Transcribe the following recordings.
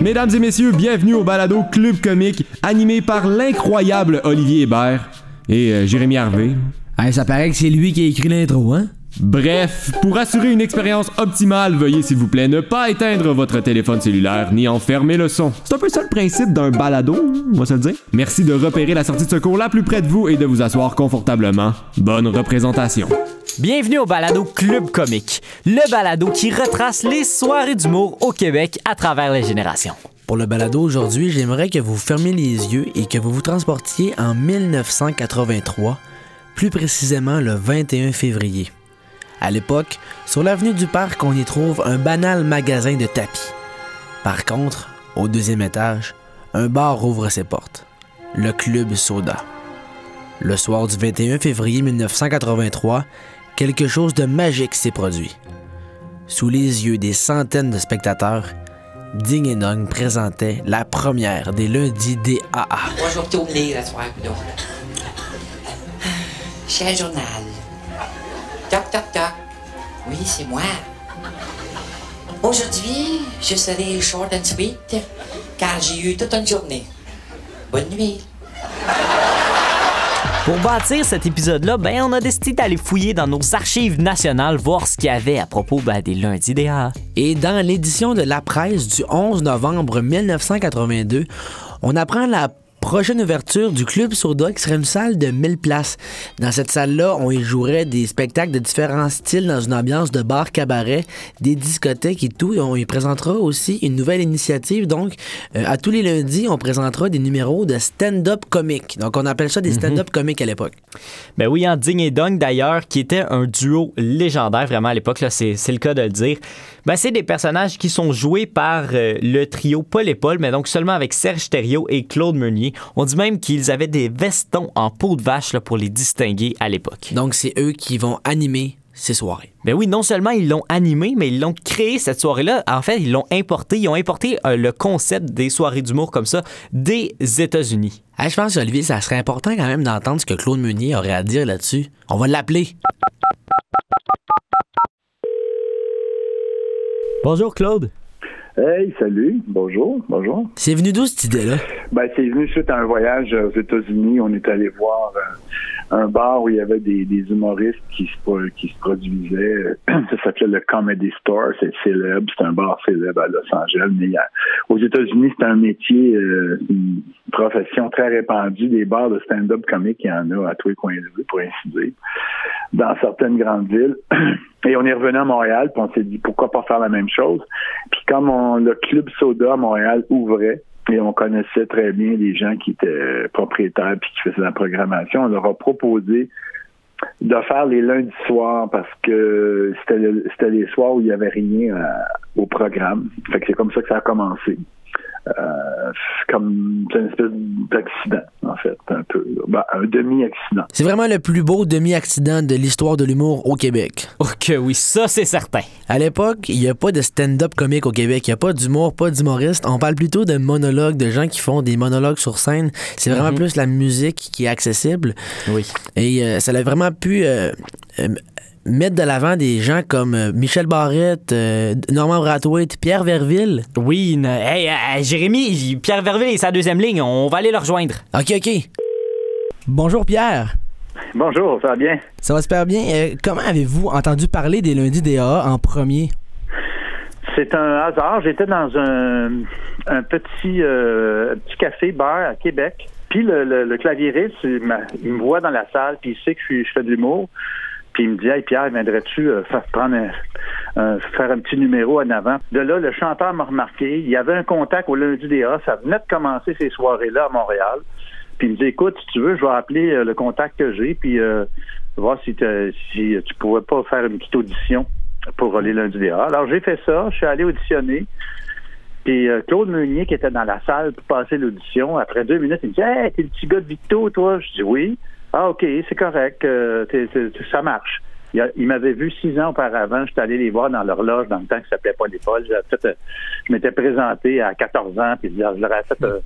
Mesdames et messieurs, bienvenue au balado Club Comique, animé par l'incroyable Olivier Hébert et euh, Jérémy Harvey. Hey, ça paraît que c'est lui qui a écrit l'intro, hein? Bref, pour assurer une expérience optimale, veuillez s'il vous plaît ne pas éteindre votre téléphone cellulaire ni en fermer le son. C'est un peu ça le principe d'un balado, on va se le dire. Merci de repérer la sortie de secours la plus près de vous et de vous asseoir confortablement. Bonne représentation. Bienvenue au balado Club Comique, le balado qui retrace les soirées d'humour au Québec à travers les générations. Pour le balado aujourd'hui, j'aimerais que vous fermiez les yeux et que vous vous transportiez en 1983, plus précisément le 21 février. À l'époque, sur l'avenue du Parc, on y trouve un banal magasin de tapis. Par contre, au deuxième étage, un bar ouvre ses portes. Le Club Soda. Le soir du 21 février 1983, quelque chose de magique s'est produit. Sous les yeux des centaines de spectateurs, Ding et Dong présentait la première des lundis DAA. Moi, je vais retourner la soirée. Cher journal. Toc, toc, toc. Oui, c'est moi. Aujourd'hui, je serai short and sweet, car j'ai eu toute une journée. Bonne nuit. Pour bâtir cet épisode-là, ben, on a décidé d'aller fouiller dans nos archives nationales, voir ce qu'il y avait à propos ben, des lundis DA. Et dans l'édition de La Presse du 11 novembre 1982, on apprend la prochaine ouverture du Club Soda qui serait une salle de 1000 places. Dans cette salle-là, on y jouerait des spectacles de différents styles dans une ambiance de bar cabaret, des discothèques et tout. Et on y présentera aussi une nouvelle initiative. Donc, euh, à tous les lundis, on présentera des numéros de stand-up comique. Donc, on appelle ça des stand-up comiques à l'époque. Ben oui, en Ding et Dong d'ailleurs, qui était un duo légendaire vraiment à l'époque, là, c'est, c'est le cas de le dire. Ben, c'est des personnages qui sont joués par euh, le trio Paul et Paul, mais donc seulement avec Serge Thériault et Claude Meunier. On dit même qu'ils avaient des vestons en peau de vache là, pour les distinguer à l'époque. Donc, c'est eux qui vont animer ces soirées. Ben oui, non seulement ils l'ont animé, mais ils l'ont créé cette soirée-là. En fait, ils l'ont importé. Ils ont importé euh, le concept des soirées d'humour comme ça des États-Unis. Hey, je pense, Olivier, ça serait important quand même d'entendre ce que Claude Meunier aurait à dire là-dessus. On va l'appeler. Bonjour Claude. Hey, salut, bonjour, bonjour. C'est venu d'où cette idée-là? Ben, c'est venu suite à un voyage aux États-Unis. On est allé voir euh, un bar où il y avait des, des humoristes qui se, pro- qui se produisaient. Ça s'appelait le Comedy Store, c'est célèbre, c'est un bar célèbre à Los Angeles. Mais aux États-Unis, c'est un métier, euh, profession très répandue. Des bars de stand-up comique, il y en a à tous les coins de rue, pour ainsi dire, dans certaines grandes villes. Et on est revenu à Montréal, puis on s'est dit pourquoi pas faire la même chose? Puis comme on, le club soda à Montréal ouvrait, et on connaissait très bien les gens qui étaient propriétaires puis qui faisaient la programmation, on leur a proposé de faire les lundis soirs parce que c'était le- c'était les soirs où il n'y avait rien à- au programme. Fait que c'est comme ça que ça a commencé. Euh, c'est comme c'est une espèce d'accident, en fait, un peu. Ben, un demi-accident. C'est vraiment le plus beau demi-accident de l'histoire de l'humour au Québec. Ok, oui, ça c'est certain. À l'époque, il n'y a pas de stand-up comique au Québec. Il n'y a pas d'humour, pas d'humoriste. On parle plutôt de monologues, de gens qui font des monologues sur scène. C'est vraiment plus la musique qui est accessible. Oui. Et euh, ça a vraiment pu euh, mettre de l'avant des gens comme euh, Michel Barrette, euh, Normand Brathwaite, Pierre Verville? Oui, hey, hey, Jérémy, Pierre Verville est sa deuxième ligne. On va aller le rejoindre. OK, OK. Bonjour Pierre. Bonjour, ça va bien? Ça va super bien. Euh, comment avez-vous entendu parler des lundis DA en premier? C'est un hasard. J'étais dans un, un petit, euh, petit café bar à Québec. Puis le, le, le claviériste, il, me voit dans la salle, puis il sait que je, suis- je fais de l'humour. Puis il me dit Hey Pierre, viendrais-tu euh, faire prendre un, faire un petit numéro en avant? De là, le chanteur m'a remarqué. Il y avait un contact au lundi des A. Ça venait de commencer ces soirées-là à Montréal. Puis il me dit Écoute, si tu veux, je vais appeler euh, le contact que j'ai, puis euh, voir si, si tu pourrais pas faire une petite audition pour les lundis des A. Alors j'ai fait ça, je suis allé auditionner. Puis Claude Meunier, qui était dans la salle pour passer l'audition, après deux minutes, il me dit Hey, t'es le petit gars de Victo, toi? Je dis Oui. Ah, OK, c'est correct, euh, t'es- ça marche. Il, a- il m'avait vu six ans auparavant. J'étais allé les voir dans l'horloge dans le temps qui s'appelait pas fait, euh, Je m'étais présenté à 14 ans, puis je leur avais fait euh,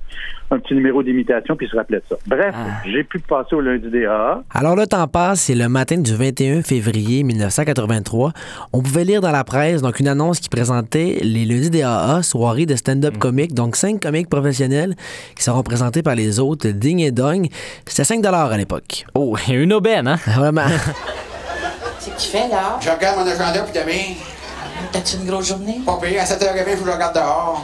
un petit numéro d'imitation, puis ils se rappelaient de ça. Bref, j'ai pu passer au lundi des AA. Alors le temps passe, c'est le matin du 21 février 1983. On pouvait lire dans la presse donc une annonce qui présentait les lundis des AA, soirée de stand-up comique, donc cinq comiques professionnels qui seront présentés par les autres, Ding et Dong. C'était 5 à l'époque. Oh, une aubaine, hein? Vraiment. Qu'est-ce que tu fais là? Je regarde mon agenda puis demain, T'as-tu une grosse journée? pas payé à 7h20, il faut que je regarde dehors.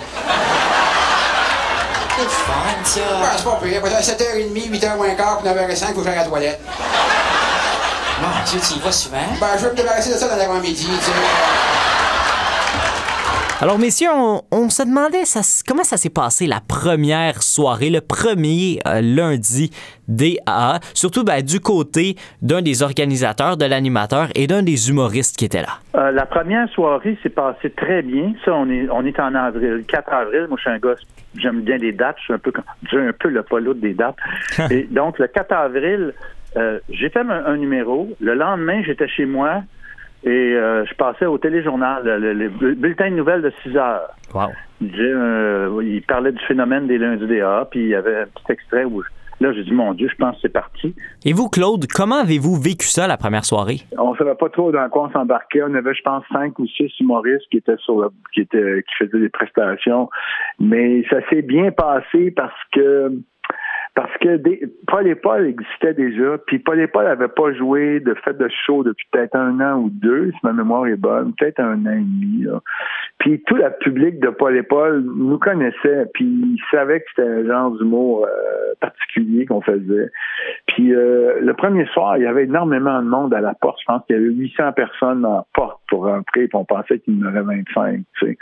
C'est fun, ça. Ben, c'est pas. Après, à 7h30, 8h moins quart, puis 9h05, il faut que j'aille à la toilette. Mon Dieu, tu y vas souvent? Ben, je veux me débarrasser de ça dans l'avant-midi, tu sais. Alors, messieurs, on, on se demandait ça, comment ça s'est passé la première soirée, le premier euh, lundi des AA, surtout ben, du côté d'un des organisateurs, de l'animateur et d'un des humoristes qui étaient là? Euh, la première soirée s'est passée très bien. Ça, on est, on est en avril, le 4 avril. Moi, je suis un gars, j'aime bien les dates. Je suis un peu, j'ai un peu le polo des dates. Et donc, le 4 avril, euh, j'ai fait un, un numéro. Le lendemain, j'étais chez moi et euh, je passais au téléjournal, le, le- le bulletin de nouvelles de 6 heures. Wow. Euh, il parlait du phénomène des lundis des A, puis il y avait un petit extrait où là, j'ai dit, mon Dieu, je pense que c'est parti. Et vous, Claude, comment avez-vous vécu ça la première soirée? On savait pas trop dans quoi on s'embarquait. On avait, je pense, cinq ou six humoristes qui étaient sur le- qui étaient qui faisaient des prestations. Mais ça s'est bien passé parce que parce que des, Paul et Paul existait déjà, puis Paul et Paul n'avaient pas joué de fête de show depuis peut-être un an ou deux, si ma mémoire est bonne, peut-être un an et demi. Là. Puis tout le public de Paul et Paul nous connaissait, puis ils savaient que c'était un genre d'humour euh, particulier qu'on faisait. Puis euh, le premier soir, il y avait énormément de monde à la porte. Je pense qu'il y avait 800 personnes en porte pour rentrer, puis on pensait qu'il y en aurait 25. Tu sais.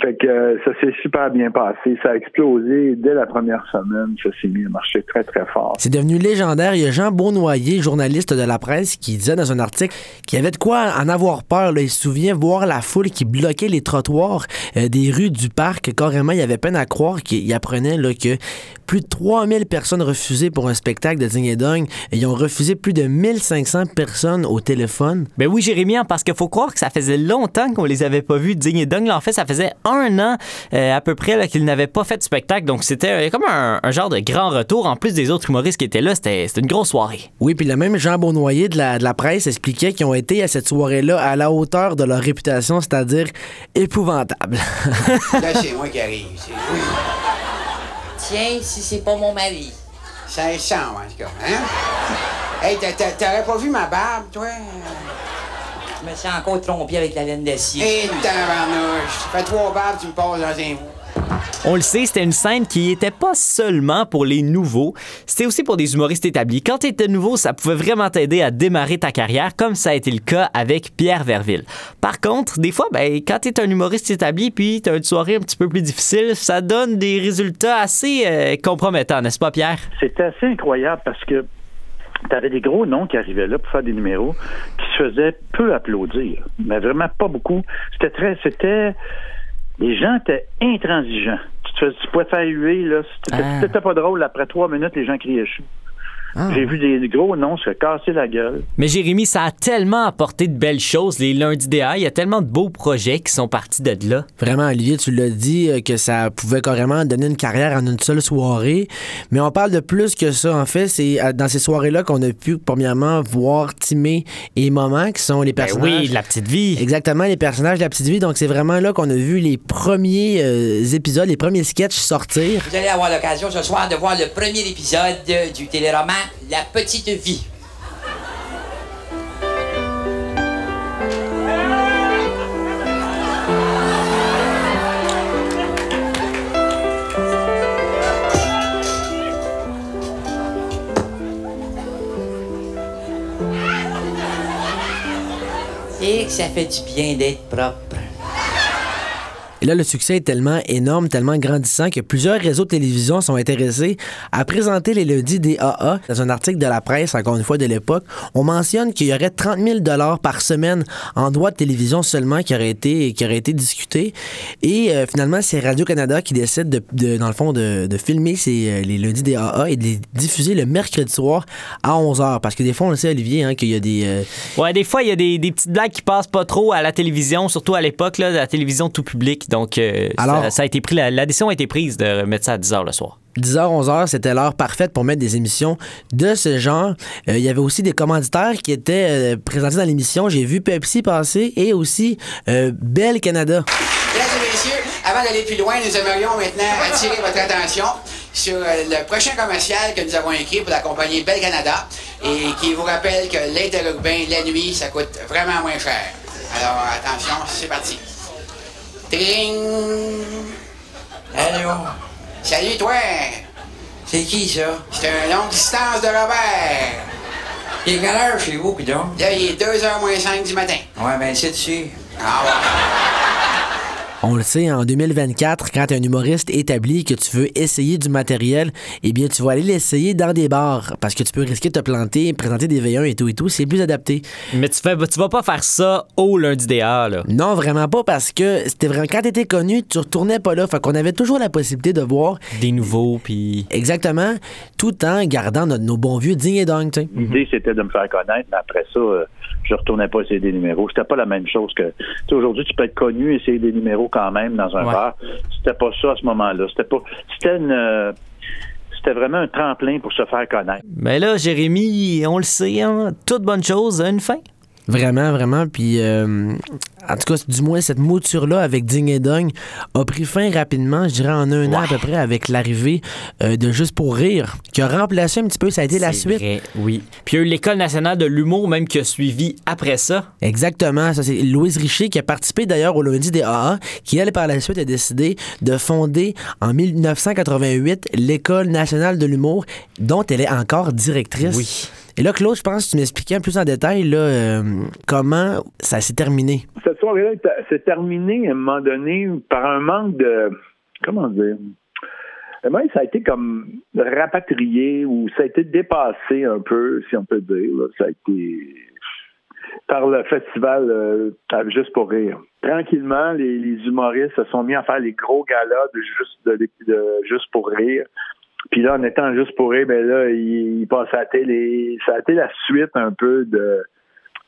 Fait que euh, ça s'est super bien passé. Ça a explosé dès la première semaine. Ça s'est mis à marcher très, très fort. C'est devenu légendaire. Il y a Jean Beaunoyer, journaliste de la presse, qui disait dans un article qu'il y avait de quoi en avoir peur. Là. Il se souvient voir la foule qui bloquait les trottoirs euh, des rues du parc. Carrément, il avait peine à croire qu'il apprenait là, que plus de 3000 personnes refusaient pour un spectacle de Ding et Dong. Et ils ont refusé plus de 1500 personnes au téléphone. Ben oui, Jérémy, hein, parce qu'il faut croire que ça faisait longtemps qu'on les avait pas vus, Ding et Dong. Là, en fait, ça faisait un an euh, à peu près là, qu'ils n'avaient pas fait de spectacle. Donc, c'était euh, comme un, un genre de grand retour. En plus des autres humoristes qui étaient là, c'était une grosse soirée. Oui, puis le même Jean Beaunoyer de la, de la presse expliquait qu'ils ont été à cette soirée-là à la hauteur de leur réputation, c'est-à-dire épouvantable. Là, c'est moi qui arrive. Oui. Tiens, si c'est pas mon mari. Ça ressemble, en tout cas. Hein? Hey, t'a- t'a- t'aurais pas vu ma barbe, toi? Je me suis encore trompé avec la laine d'acier. Tabarnouche. Fais trois barbes, tu me passes dans un bout. On le sait, c'était une scène qui n'était pas seulement pour les nouveaux, c'était aussi pour des humoristes établis. Quand tu étais nouveau, ça pouvait vraiment t'aider à démarrer ta carrière, comme ça a été le cas avec Pierre Verville. Par contre, des fois, ben, quand tu es un humoriste établi puis tu as une soirée un petit peu plus difficile, ça donne des résultats assez euh, compromettants, n'est-ce pas, Pierre? C'était assez incroyable parce que tu avais des gros noms qui arrivaient là pour faire des numéros qui se faisaient peu applaudir, mais vraiment pas beaucoup. C'était très, c'était, les gens étaient intransigeants. Tu, te tu pouvais faire huer, là. C'était Ah. c'était pas drôle. Après trois minutes, les gens criaient chou. J'ai vu des, gros noms se casser la gueule. Mais Jérémy, ça a tellement apporté de belles choses, les lundis DA. Il y a tellement de beaux projets qui sont partis de là. Vraiment, Olivier, tu l'as dit euh, que ça pouvait carrément donner une carrière en une seule soirée. Mais on parle de plus que ça. En fait, c'est euh, dans ces soirées-là qu'on a pu, premièrement, voir Timé et Maman, qui sont les Ben personnages. oui, la petite vie. Exactement, les personnages de la petite vie. Donc, c'est vraiment là qu'on a vu les premiers euh, épisodes, les premiers sketchs sortir. Vous allez avoir l'occasion ce soir de voir le premier épisode du téléroman La Petite Vie. Et que ça fait du bien d'être propre. Et là, le succès est tellement énorme, tellement grandissant que plusieurs réseaux de télévision sont intéressés à présenter les lundis des AA. Dans un article de la presse, encore une fois de l'époque, on mentionne qu'il y aurait 30 000 par semaine en droits de télévision seulement qui auraient été, qui aurait été discuté. Et euh, finalement, c'est Radio-Canada qui décide, de, dans le fond, de, filmer ces, euh, les lundis des AA et de les diffuser le mercredi soir à 11h. Parce que des fois, on le sait, Olivier, hein, qu'il y a des... euh, Ouais, des fois, il y a des, des petites blagues qui passent pas trop à la télévision, surtout à l'époque, de la télévision tout public. Donc, euh, Alors- ça, ça a été pris, la, la décision a été prise de mettre ça à 10 h le soir. 10h, 11h, c'était l'heure parfaite pour mettre des émissions de ce genre. Euh, Il y avait aussi des commanditaires qui étaient euh, présentés dans l'émission. J'ai vu Pepsi passer et aussi euh, Bell Canada. Mesdames et messieurs, avant d'aller plus loin, nous aimerions maintenant attirer votre attention sur le prochain commercial que nous avons écrit pour la compagnie Bell Canada et qui vous rappelle que l'interurbain, la nuit, ça coûte vraiment moins cher. Alors, attention, c'est parti. Tring! Allô? Salut, toi! C'est qui ça? C'est un longue distance de Robert. Il est quelle heure chez vous, pis donc? Là, il est 2h moins 5 du matin. Ouais, ben c'est dessus. Ah ouais. On le sait, en 2024, quand tu es un humoriste établi que tu veux essayer du matériel, eh bien, tu vas aller l'essayer dans des bars parce que tu peux risquer de te planter, présenter des V1 et tout et tout. C'est plus adapté. Mais tu, fais, tu vas pas faire ça au lundi des A, là. Non, vraiment pas parce que c'était vraiment quand t'étais connu, tu retournais pas là. Fait qu'on avait toujours la possibilité de voir Des nouveaux, puis. exactement tout en gardant notre- nos bons vieux ding et dong, tu sais. L'idée, c'était de me faire connaître, mais après ça, euh, je retournais pas essayer des numéros. C'était pas la même chose que. Tu sais, aujourd'hui, tu peux être connu, essayer des numéros quand même dans un Ouais. bar. C'était pas ça à ce moment-là. C'était pas. C'était une. euh, c'était vraiment un tremplin pour se faire connaître. Mais là, Jérémy, on le sait, hein, toute bonne chose a une fin. Vraiment, vraiment. Puis, euh, en tout cas, du moins, cette mouture-là avec Ding et Dong a pris fin rapidement, je dirais en un an à peu près, avec l'arrivée euh, de Juste pour rire, qui a remplacé un petit peu, ça a été la suite. vrai, oui. Puis il y a eu l'École nationale de l'humour, même qui a suivi après ça. Exactement, ça c'est Louise Richer qui a participé d'ailleurs au lundi des AA, qui elle par la suite a décidé de fonder en 1988 l'École nationale de l'humour, dont elle est encore directrice. Oui. Et là, Claude, je pense que tu m'expliquais plus en détail là, euh, comment ça s'est terminé. Cette soirée-là s'est terminée à un moment donné par un manque de. Comment dire? Moi, ça a été comme rapatrié ou ça a été dépassé un peu, si on peut dire. Ça a été par le festival euh, Juste pour rire. Tranquillement, les, humoristes se sont mis à faire les gros galas de Juste pour rire. Puis là, en étant Juste pour rire, ben là, il, il la. Ça a été la suite un peu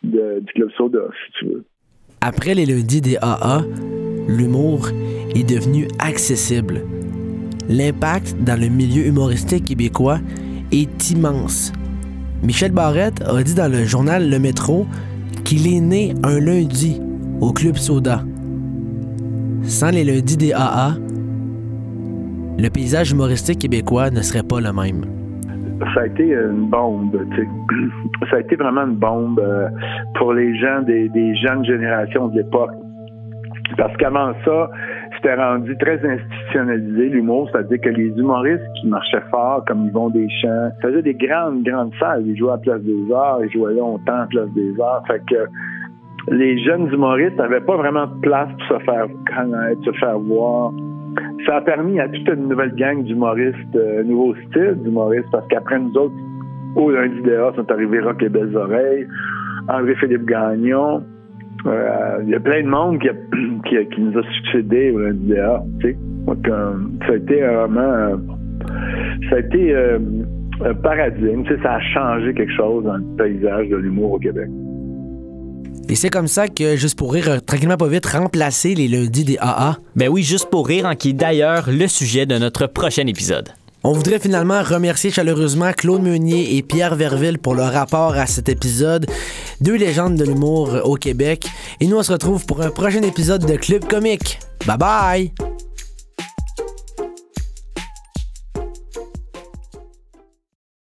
du Club Soda, si tu veux. Après les lundis des AA, l'humour est devenu accessible. L'impact dans le milieu humoristique québécois est immense. Michel Barrette a dit dans le journal Le Métro qu'il est né un lundi au Club Soda. Sans les lundis des AA, le paysage humoristique québécois ne serait pas le même. ça a été une bombe. tu sais. Ça a été vraiment une bombe euh, pour les gens des, jeunes générations de l'époque. Parce qu'avant ça, c'était rendu très institutionnalisé, l'humour, c'est-à-dire que les humoristes qui marchaient fort, comme Yvon Deschamps, faisaient des grandes, grandes salles. Ils jouaient à Place des Arts, ils jouaient longtemps à Place des Arts. Fait que les jeunes humoristes n'avaient pas vraiment de place pour se faire connaître, se faire voir. Ça a permis à toute une nouvelle gang d'humoristes, euh, nouveau style d'humoristes, parce qu'après nous autres, au lundi dehors, sont arrivés Rock les Belles Oreilles, André-Philippe Gagnon. Euh, Il y a plein de monde qui, a- qui, nous a succédé au lundi dehors, tu sais. Donc, euh, ça a été vraiment... euh, ça a été un paradigme, ça a changé quelque chose dans le paysage de l'humour au Québec. Et c'est comme ça que, juste pour rire, tranquillement pas vite, remplacé les lundis des AA. Ben oui, juste pour rire, hein, qui est d'ailleurs le sujet de notre prochain épisode. On voudrait finalement remercier chaleureusement Claude Meunier et Pierre Verville pour leur rapport à cet épisode. Deux légendes de l'humour au Québec. Et nous, on se retrouve pour un prochain épisode de Club Comique. Bye bye!